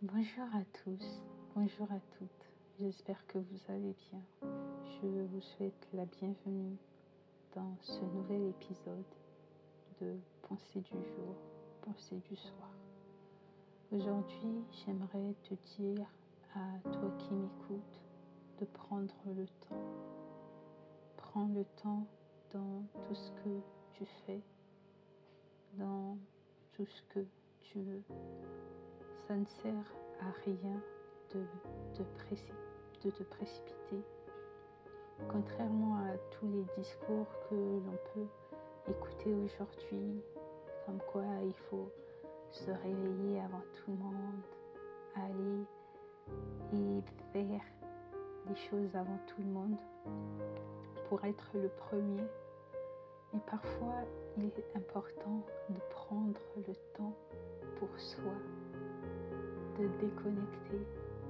Bonjour à tous, bonjour à toutes. J'espère que vous allez bien. Je vous souhaite la bienvenue dans ce nouvel épisode de Pensée du jour, Pensée du soir. Aujourd'hui, j'aimerais te dire à toi qui m'écoutes de prendre le temps. Prends le temps dans tout ce que tu fais, dans tout ce que tu veux ça ne sert à rien de, de, te précipiter. Contrairement à tous les discours que l'on peut écouter aujourd'hui, comme quoi il faut se réveiller avant tout le monde, aller et faire les choses avant tout le monde pour être le premier. Mais parfois, il est important de prendre le temps pour soi de déconnecter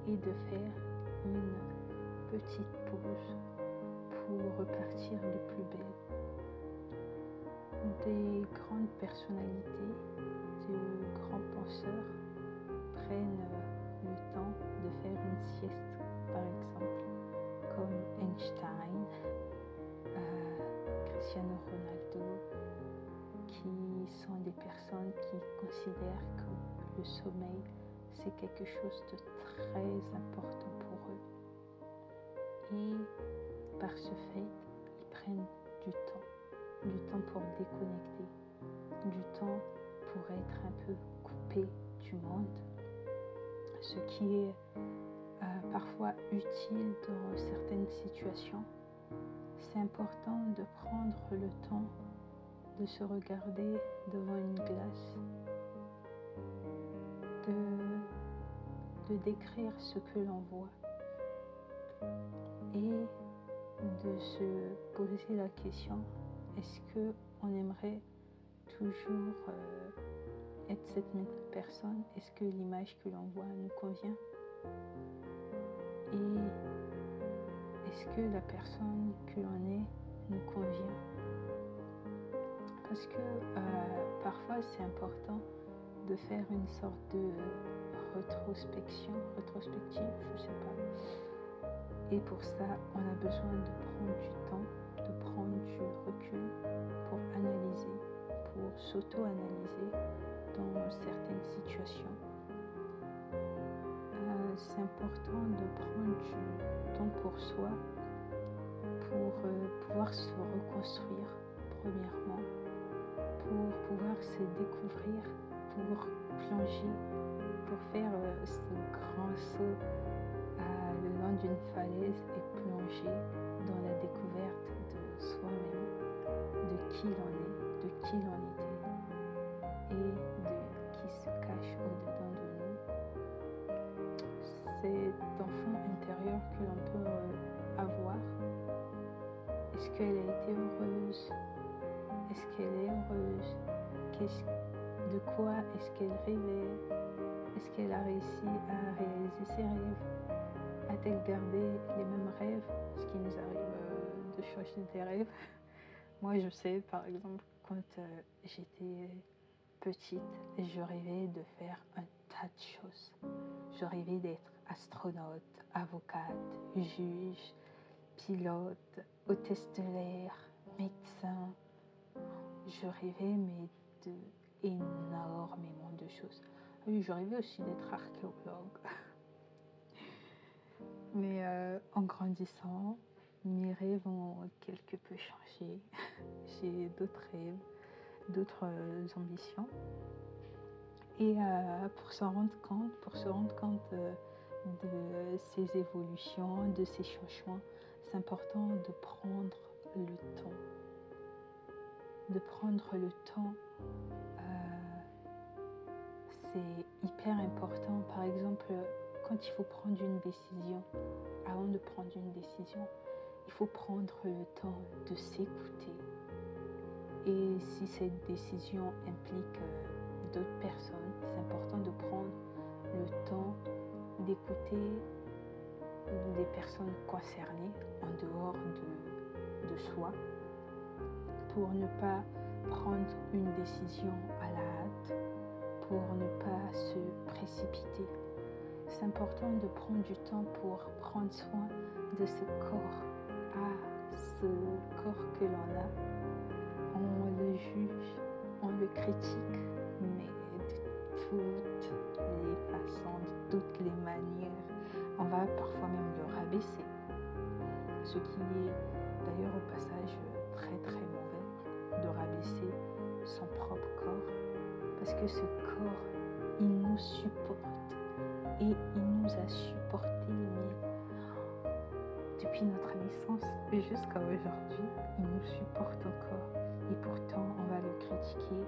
et de faire une petite pause pour repartir de plus belle. Des grandes personnalités, de grands penseurs prennent le temps de faire une sieste, par exemple, comme Einstein, euh, Cristiano Ronaldo, qui sont des personnes qui considèrent que le sommeil c'est quelque chose de très important pour eux. Et par ce fait, ils prennent du temps, du temps pour déconnecter, du temps pour être un peu coupé du monde, ce qui est euh, parfois utile dans certaines situations. C'est important de prendre le temps de se regarder devant une glace, de décrire ce que l'on voit et de se poser la question est-ce que on aimerait toujours euh, être cette même personne? Est-ce que l'image que l'on voit nous convient? Et est-ce que la personne que l'on est nous convient? Parce que euh, parfois c'est important de faire une sorte de rétrospection, rétrospective, je sais pas. Et pour ça, on a besoin de prendre du temps, de prendre du recul pour analyser, pour s'auto-analyser dans certaines situations. Euh, c'est important de prendre du temps pour soi, pour euh, pouvoir se reconstruire, premièrement, pour pouvoir se découvrir, pour plonger pour faire euh, ce grand saut le long d'une falaise et plonger dans la découverte de soi-même, de qui l'on est, de qui l'on était et de qui se cache au-dedans de nous. Cet enfant intérieur que l'on peut euh, avoir, est-ce qu'elle a été heureuse? Est-ce qu'elle est heureuse? De quoi est-ce qu'elle rêvait? Est-ce qu'elle a réussi à réaliser ses rêves A-t-elle gardé les mêmes rêves Ce qui nous arrive euh, de changer des rêves? Moi, je sais, par exemple, quand euh, j'étais petite, je rêvais de faire un tas de choses. Je rêvais d'être astronaute, avocate, juge, pilote, hôtesse de l'air, médecin. Je rêvais, mais de énormément de choses. Oui, je rêvais aussi d'être archéologue. Mais euh, en grandissant, mes rêves ont quelque peu changé. J'ai d'autres rêves, d'autres euh, ambitions. Et euh, pour s'en rendre compte, pour se rendre compte de ces évolutions, de ces changements, c'est important de prendre le temps. De prendre le temps c'est hyper important. Par exemple, quand il faut prendre une décision, avant de prendre une décision, il faut prendre le temps de s'écouter. Et si cette décision implique euh, d'autres personnes, c'est important de prendre le temps d'écouter les personnes concernées en dehors de, de soi pour ne pas prendre une décision à la pour ne pas se précipiter. c'est important de prendre du temps pour prendre soin de ce corps, à ce corps que l'on a. On le juge, on le critique, mais de toutes les façons, de toutes les manières. On va parfois même le rabaisser. Ce qui est d'ailleurs au passage très très mauvais de rabaisser son propre corps. Parce que ce corps, il nous supporte. Et il nous a supportés depuis notre naissance jusqu'à aujourd'hui, il nous supporte encore. Et pourtant, on va le critiquer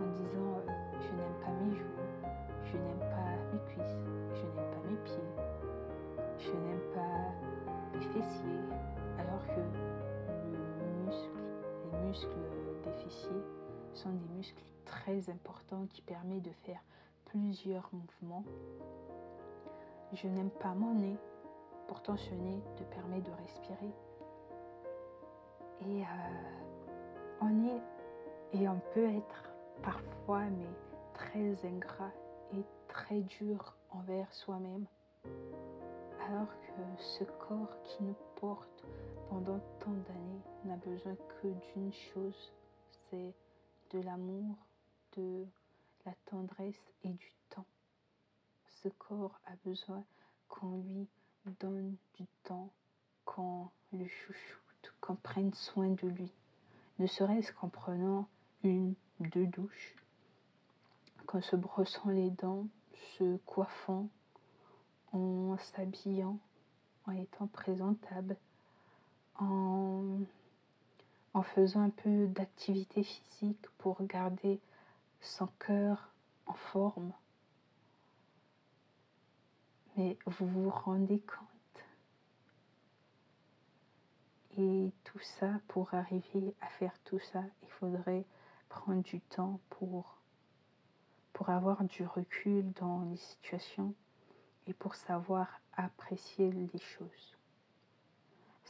en disant euh, je n'aime pas mes joues, je n'aime pas mes cuisses, je n'aime pas mes pieds, je n'aime pas mes fessiers, alors que le muscle, les muscles des fessiers sont des muscles très importants qui permettent de faire plusieurs mouvements je n'aime pas mon nez. Pourtant, ce nez te permet de respirer. Et euh, on est, et on peut être parfois, mais très ingrat et très dur envers soi-même. Alors que ce corps qui nous porte pendant tant d'années n'a besoin que d'une chose, c'est de l'amour, de la tendresse et du ce corps a besoin qu'on lui donne du temps, qu'on le chouchoute, qu'on prenne soin de lui. Ne serait-ce qu'en prenant une, deux douches, qu'en se brossant les dents, se coiffant, en s'habillant, en étant présentable, en, faisant un peu d'activité physique pour garder son cœur en forme, mais vous vous rendez compte. Et tout ça, pour arriver à faire tout ça, il faudrait prendre du temps pour, pour avoir du recul dans les situations et pour savoir apprécier les choses.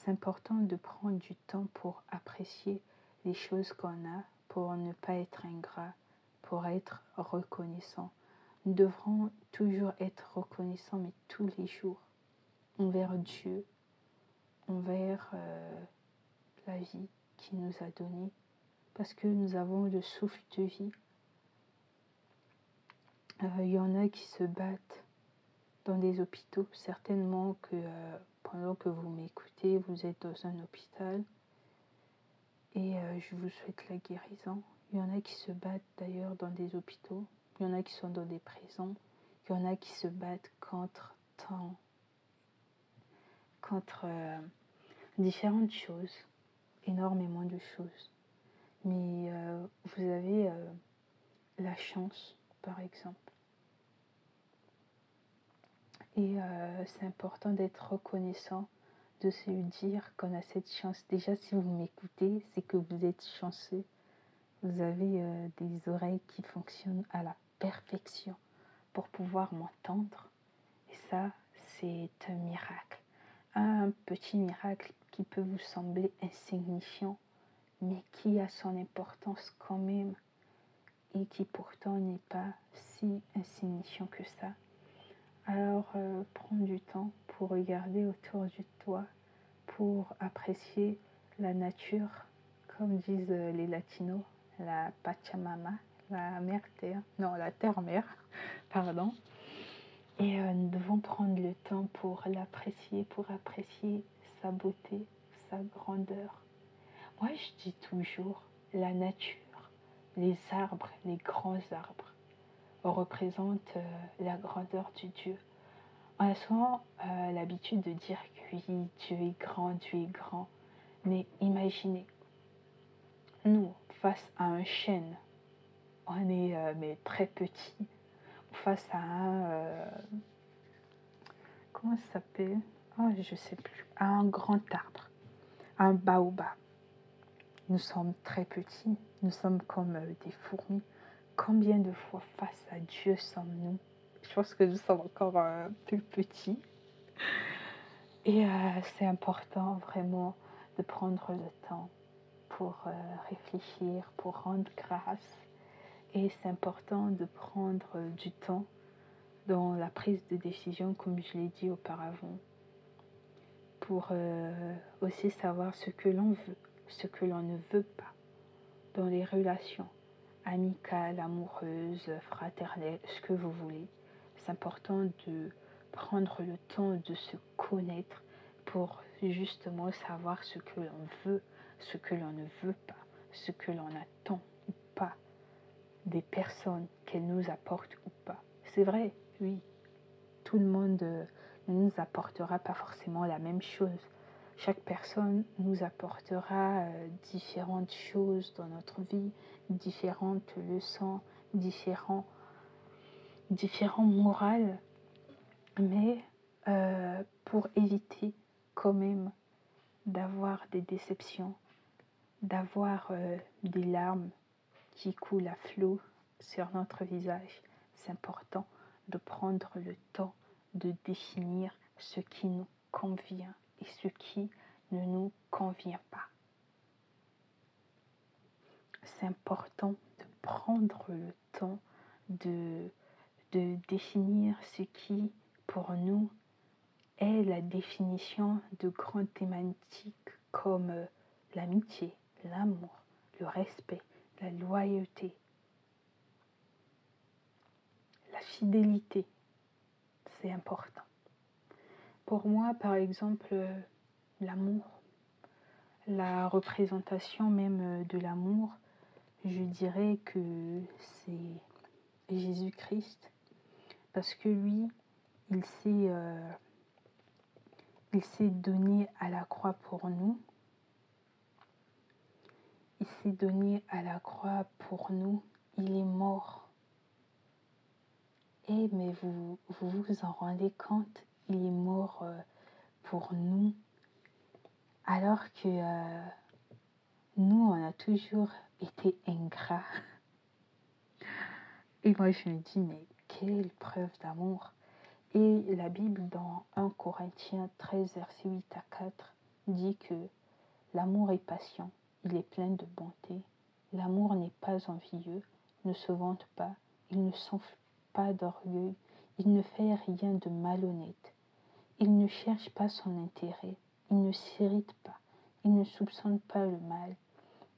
C'est important de prendre du temps pour apprécier les choses qu'on a, pour ne pas être ingrat, pour être reconnaissant nous devrons toujours être reconnaissants, mais tous les jours, envers Dieu, envers euh, la vie qu'il nous a donnée, parce que nous avons le souffle de vie. Euh, il y en a qui se battent dans des hôpitaux, certainement que euh, pendant que vous m'écoutez, vous êtes dans un hôpital et je vous souhaite la guérison. Il y en a qui se battent d'ailleurs dans des hôpitaux, il y en a qui sont dans des prisons, il y en a qui se battent contre tant, contre euh, différentes choses, énormément de choses. Mais euh, vous avez euh, la chance, par exemple. Et c'est important d'être reconnaissant, de se dire qu'on a cette chance. Déjà, si vous m'écoutez, c'est que vous êtes chanceux. Vous avez des oreilles qui fonctionnent à la perfection pour pouvoir m'entendre. Et ça, c'est un miracle. Un petit miracle qui peut vous sembler insignifiant, mais qui a son importance quand même et qui pourtant n'est pas si insignifiant que ça. Alors euh, prends du temps pour regarder autour de toi, pour apprécier la nature, comme disent les latinos, la Pachamama, la mère terre, non, la terre-mère, pardon. Et euh, nous devons prendre le temps pour l'apprécier, pour apprécier sa beauté, sa grandeur. Moi, je dis toujours, la nature, les arbres, les grands arbres, représentent euh, la grandeur du Dieu. On a souvent euh, l'habitude de dire que oui, Dieu est grand, Dieu est grand. Mais imaginez, nous, face à un chêne, on est euh, mais très petit. Face à un comment ça s'appelle? Oh, je sais plus. À un grand arbre un baobab. Nous sommes très petits nous sommes comme des fourmis combien de fois face à Dieu sommes-nous? Je pense que nous sommes encore plus petits. Et c'est important vraiment de prendre le temps pour réfléchir pour rendre grâce. Et c'est important de prendre du temps dans la prise de décision, comme je l'ai dit auparavant, pour euh, aussi savoir ce que l'on veut, ce que l'on ne veut pas dans les relations amicales, amoureuses, fraternelles, ce que vous voulez. C'est important de prendre le temps de se connaître pour justement savoir ce que l'on veut, ce que l'on ne veut pas, ce que l'on attend ou pas des personnes qu'elles nous apportent ou pas. C'est vrai, oui, tout le monde euh, ne nous apportera pas forcément la même chose. Chaque personne nous apportera euh, différentes choses dans notre vie, différentes leçons, différents, différents morales. Mais euh, pour éviter quand même d'avoir des déceptions, d'avoir euh, des larmes qui coulent à flot sur notre visage, c'est important de prendre le temps de définir ce qui nous convient et ce qui ne nous convient pas. C'est important de prendre le temps de, de définir ce qui, pour nous, est la définition de grandes thématiques comme euh, l'amitié, l'amour, le respect, la loyauté, la fidélité. C'est important. Pour moi, par exemple, euh, l'amour, la représentation même euh, de l'amour, je dirais que c'est Jésus-Christ, parce que lui, il s'est il s'est donné à la croix pour nous. Il s'est donné à la croix pour nous. Il est mort. Et mais vous vous, vous en rendez compte, il est mort euh, pour nous. Alors que euh, nous, on a toujours été ingrats. Et moi, je me dis, mais quelle preuve d'amour. Et la Bible dans 1 Corinthiens 13, verset 8 à 4 dit que l'amour est patient, il est plein de bonté, l'amour n'est pas envieux, ne se vante pas, il ne s'enfle pas d'orgueil, il ne fait rien de malhonnête, il ne cherche pas son intérêt, il ne s'irrite pas, il ne soupçonne pas le mal,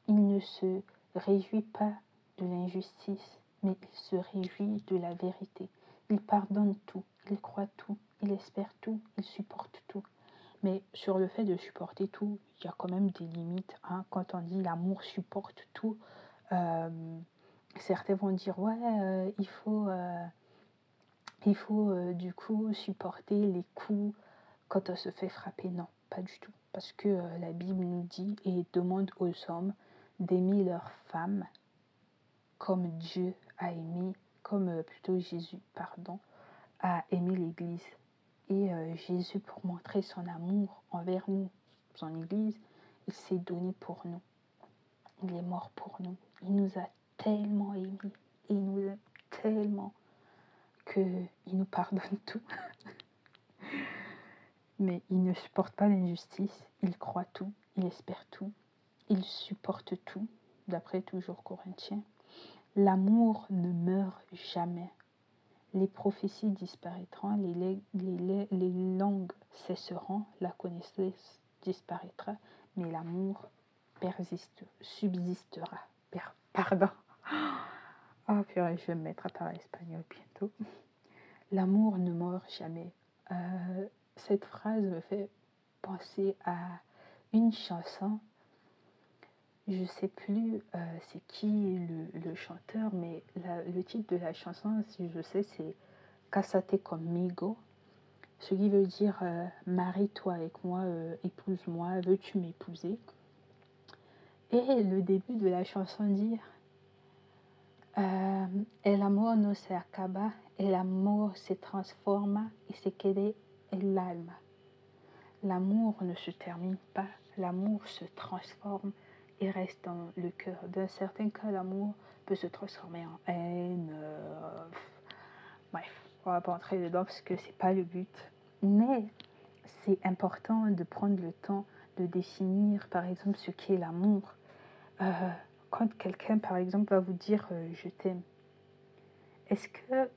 il ne se réjouit pas de l'injustice, mais il se réjouit de la vérité. Il pardonne tout, il croit tout, il espère tout, il supporte tout. Mais sur le fait de supporter tout, il y a quand même des limites. Hein. Quand on dit l'amour supporte tout, euh, certains vont dire ouais, euh, il faut, euh, il faut du coup supporter les coups quand on se fait frapper. Non, pas du tout. Parce que la Bible nous dit et demande aux hommes d'aimer leurs femmes comme Dieu a aimé comme euh, plutôt Jésus, pardon, a aimé l'Église. Et euh, Jésus, pour montrer son amour envers nous, son Église, il s'est donné pour nous. Il est mort pour nous. Il nous a tellement aimés. il nous aime tellement qu'il nous pardonne tout. Mais il ne supporte pas l'injustice. Il croit tout. Il espère tout. Il supporte tout, d'après toujours Corinthiens. L'amour ne meurt jamais. Les prophéties disparaîtront, les, langues cesseront, la connaissance disparaîtra, mais l'amour persiste, subsistera. Pardon. Oh, purée, je vais me mettre à parler espagnol bientôt. L'amour ne meurt jamais. Euh, cette phrase me fait penser à une chanson je sais plus euh, c'est qui le, chanteur, mais le titre de la chanson, si je sais, c'est Casate conmigo, ce qui veut dire euh, marie-toi avec moi, euh, épouse-moi, veux-tu m'épouser? Et le début de la chanson dit El amor no se acaba, el amor se transforma y se el. L'amour ne se termine pas, l'amour se transforme il reste dans le cœur. Dans certains cas, l'amour peut se transformer en haine. Euh, bref, on va pas entrer dedans parce que c'est pas le but. Mais c'est important de prendre le temps de définir, par exemple, ce qu'est l'amour. Euh, quand quelqu'un, par exemple, va vous dire euh, je t'aime, est-ce que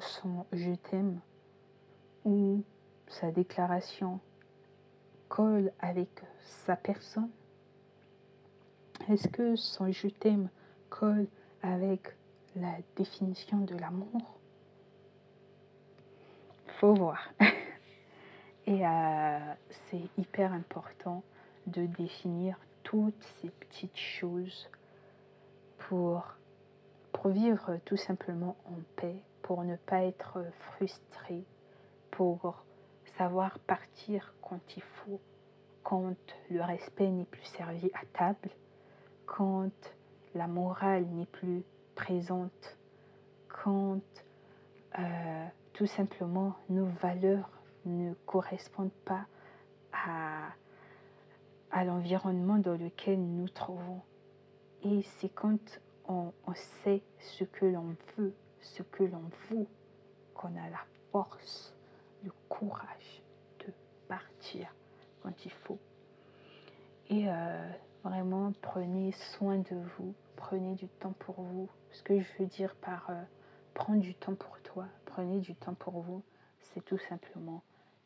son je t'aime ou sa déclaration colle avec sa personne? Est-ce que son je t'aime colle avec la définition de l'amour? Faut voir. Et euh, c'est hyper important de définir toutes ces petites choses pour, pour vivre tout simplement en paix, pour ne pas être frustré, pour savoir partir quand il faut, quand le respect n'est plus servi à table, quand la morale n'est plus présente, quand euh, tout simplement nos valeurs ne correspondent pas à, l'environnement dans lequel nous trouvons. Et c'est quand on, on, sait ce que l'on veut, ce que l'on veut, qu'on a la force, le courage de partir quand il faut. Et euh, vraiment, prenez soin de vous, prenez du temps pour vous. Ce que je veux dire par euh, prendre du temps pour toi, prenez du temps pour vous, c'est tout simplement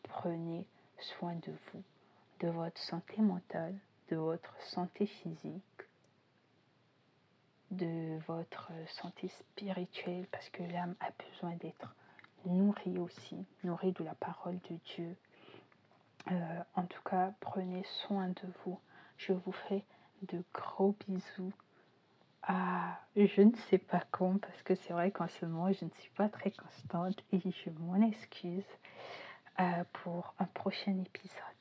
prenez soin de vous, de votre santé mentale, de votre santé physique, de votre santé spirituelle, parce que l'âme a besoin d'être nourrie aussi, nourrie de la parole de Dieu. Euh, en tout cas, prenez soin de vous. Je vous fais de gros bisous. Ah, je ne sais pas quand, parce que c'est vrai qu'en ce moment, je ne suis pas très constante et je m'en excuse. Euh, pour un prochain épisode.